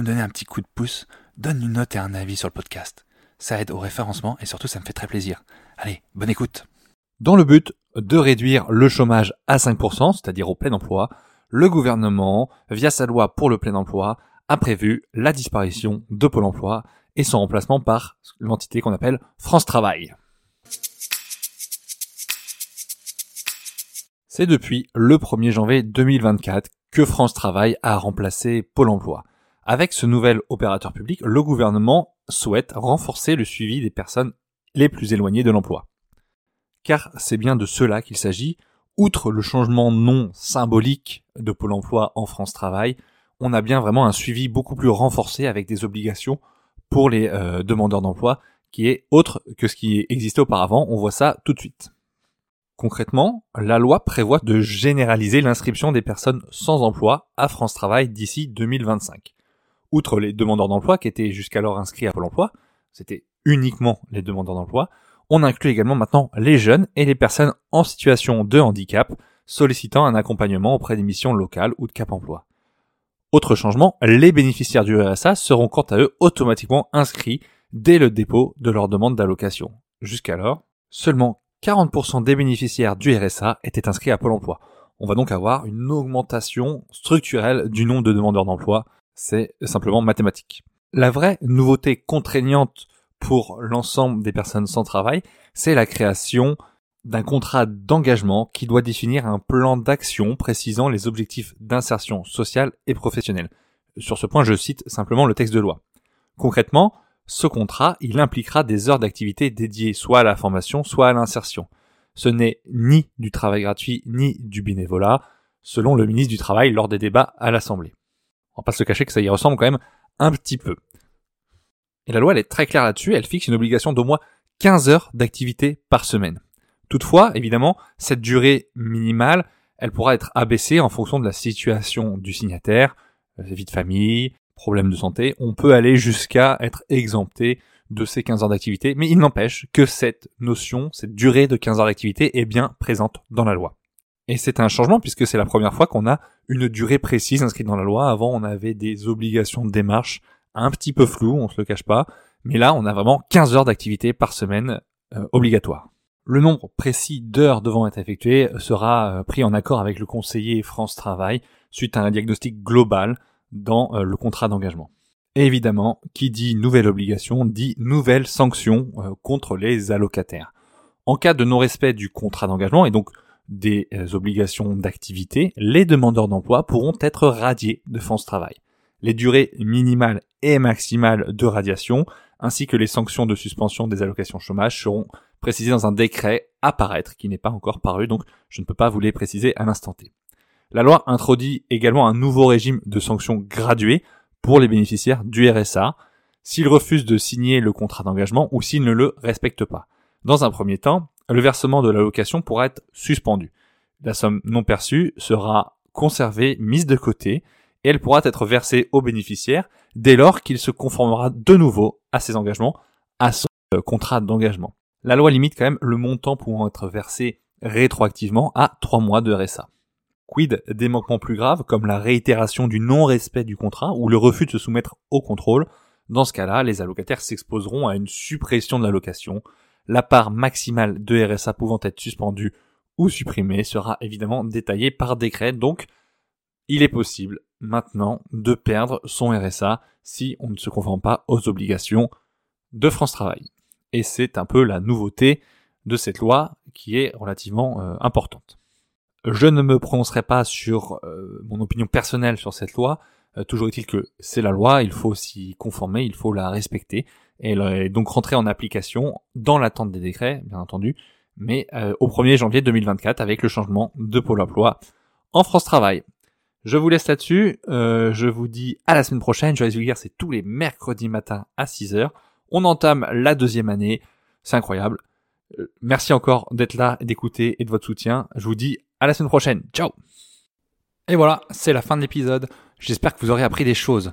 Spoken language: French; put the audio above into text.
Me donner un petit coup de pouce, donne une note et un avis sur le podcast. Ça aide au référencement et surtout ça me fait très plaisir. Allez, bonne écoute. Dans le but de réduire le chômage à 5%, c'est-à-dire au plein emploi, le gouvernement, via sa loi pour le plein emploi, a prévu la disparition de Pôle emploi et son remplacement par l'entité qu'on appelle France Travail. C'est depuis le 1er janvier 2024 que France Travail a remplacé Pôle emploi. Avec ce nouvel opérateur public, le gouvernement souhaite renforcer le suivi des personnes les plus éloignées de l'emploi. Car c'est bien de cela qu'il s'agit. Outre le changement non symbolique de Pôle emploi en France Travail, on a bien vraiment un suivi beaucoup plus renforcé avec des obligations pour les euh, demandeurs d'emploi qui est autre que ce qui existait auparavant. On voit ça tout de suite. Concrètement, la loi prévoit de généraliser l'inscription des personnes sans emploi à France Travail d'ici 2025. Outre les demandeurs d'emploi qui étaient jusqu'alors inscrits à Pôle emploi, c'était uniquement les demandeurs d'emploi, on inclut également maintenant les jeunes et les personnes en situation de handicap sollicitant un accompagnement auprès des missions locales ou de Cap Emploi. Autre changement, les bénéficiaires du RSA seront quant à eux automatiquement inscrits dès le dépôt de leur demande d'allocation. Jusqu'alors, seulement 40% des bénéficiaires du RSA étaient inscrits à Pôle emploi. On va donc avoir une augmentation structurelle du nombre de demandeurs d'emploi. C'est simplement mathématique. La vraie nouveauté contraignante pour l'ensemble des personnes sans travail, c'est la création d'un contrat d'engagement qui doit définir un plan d'action précisant les objectifs d'insertion sociale et professionnelle. Sur ce point, je cite simplement le texte de loi. Concrètement, ce contrat, il impliquera des heures d'activité dédiées soit à la formation, soit à l'insertion. Ce n'est ni du travail gratuit, ni du bénévolat, selon le ministre du Travail lors des débats à l'Assemblée. On va pas se cacher que ça y ressemble quand même un petit peu. Et la loi, elle est très claire là-dessus, elle fixe une obligation d'au moins 15 heures d'activité par semaine. Toutefois, évidemment, cette durée minimale, elle pourra être abaissée en fonction de la situation du signataire, euh, vie de famille, problèmes de santé. On peut aller jusqu'à être exempté de ces 15 heures d'activité, mais il n'empêche que cette notion, cette durée de 15 heures d'activité est bien présente dans la loi. Et c'est un changement puisque c'est la première fois qu'on a une durée précise inscrite dans la loi. Avant, on avait des obligations de démarche un petit peu floues, on se le cache pas. Mais là, on a vraiment 15 heures d'activité par semaine euh, obligatoire. Le nombre précis d'heures devant être effectuées sera euh, pris en accord avec le conseiller France Travail suite à un diagnostic global dans euh, le contrat d'engagement. Évidemment, qui dit nouvelle obligation dit nouvelle sanction euh, contre les allocataires. En cas de non-respect du contrat d'engagement et donc des obligations d'activité, les demandeurs d'emploi pourront être radiés de France Travail. Les durées minimales et maximales de radiation, ainsi que les sanctions de suspension des allocations chômage seront précisé dans un décret à paraître qui n'est pas encore paru, donc je ne peux pas vous les préciser à l'instant T. La loi introduit également un nouveau régime de sanctions graduées pour les bénéficiaires du RSA s'ils refusent de signer le contrat d'engagement ou s'ils ne le respectent pas. Dans un premier temps, le versement de l'allocation pourra être suspendu. La somme non perçue sera conservée, mise de côté, et elle pourra être versée aux bénéficiaires dès lors qu'il se conformera de nouveau à ses engagements, à son euh, contrat d'engagement. La loi limite quand même le montant pouvant être versé rétroactivement à 3 mois de RSA. Quid des manquements plus graves comme la réitération du non-respect du contrat ou le refus de se soumettre au contrôle? Dans ce cas-là, les allocataires s'exposeront à une suppression de l'allocation. La part maximale de RSA pouvant être suspendue ou supprimée sera évidemment détaillée par décret. Donc, il est possible maintenant de perdre son RSA si on ne se conforme pas aux obligations de France Travail et c'est un peu la nouveauté de cette loi qui est relativement euh, importante. Je ne me prononcerai pas sur euh, mon opinion personnelle sur cette loi, euh, toujours est-il que c'est la loi, il faut s'y conformer, il faut la respecter, et est donc rentrer en application dans l'attente des décrets, bien entendu, mais euh, au 1er janvier 2024 avec le changement de Pôle emploi en France Travail. Je vous laisse là-dessus. Euh, je vous dis à la semaine prochaine. Joyeux Vulgaire, c'est tous les mercredis matins à 6h. On entame la deuxième année. C'est incroyable. Euh, merci encore d'être là, d'écouter et de votre soutien. Je vous dis à la semaine prochaine. Ciao Et voilà, c'est la fin de l'épisode. J'espère que vous aurez appris des choses.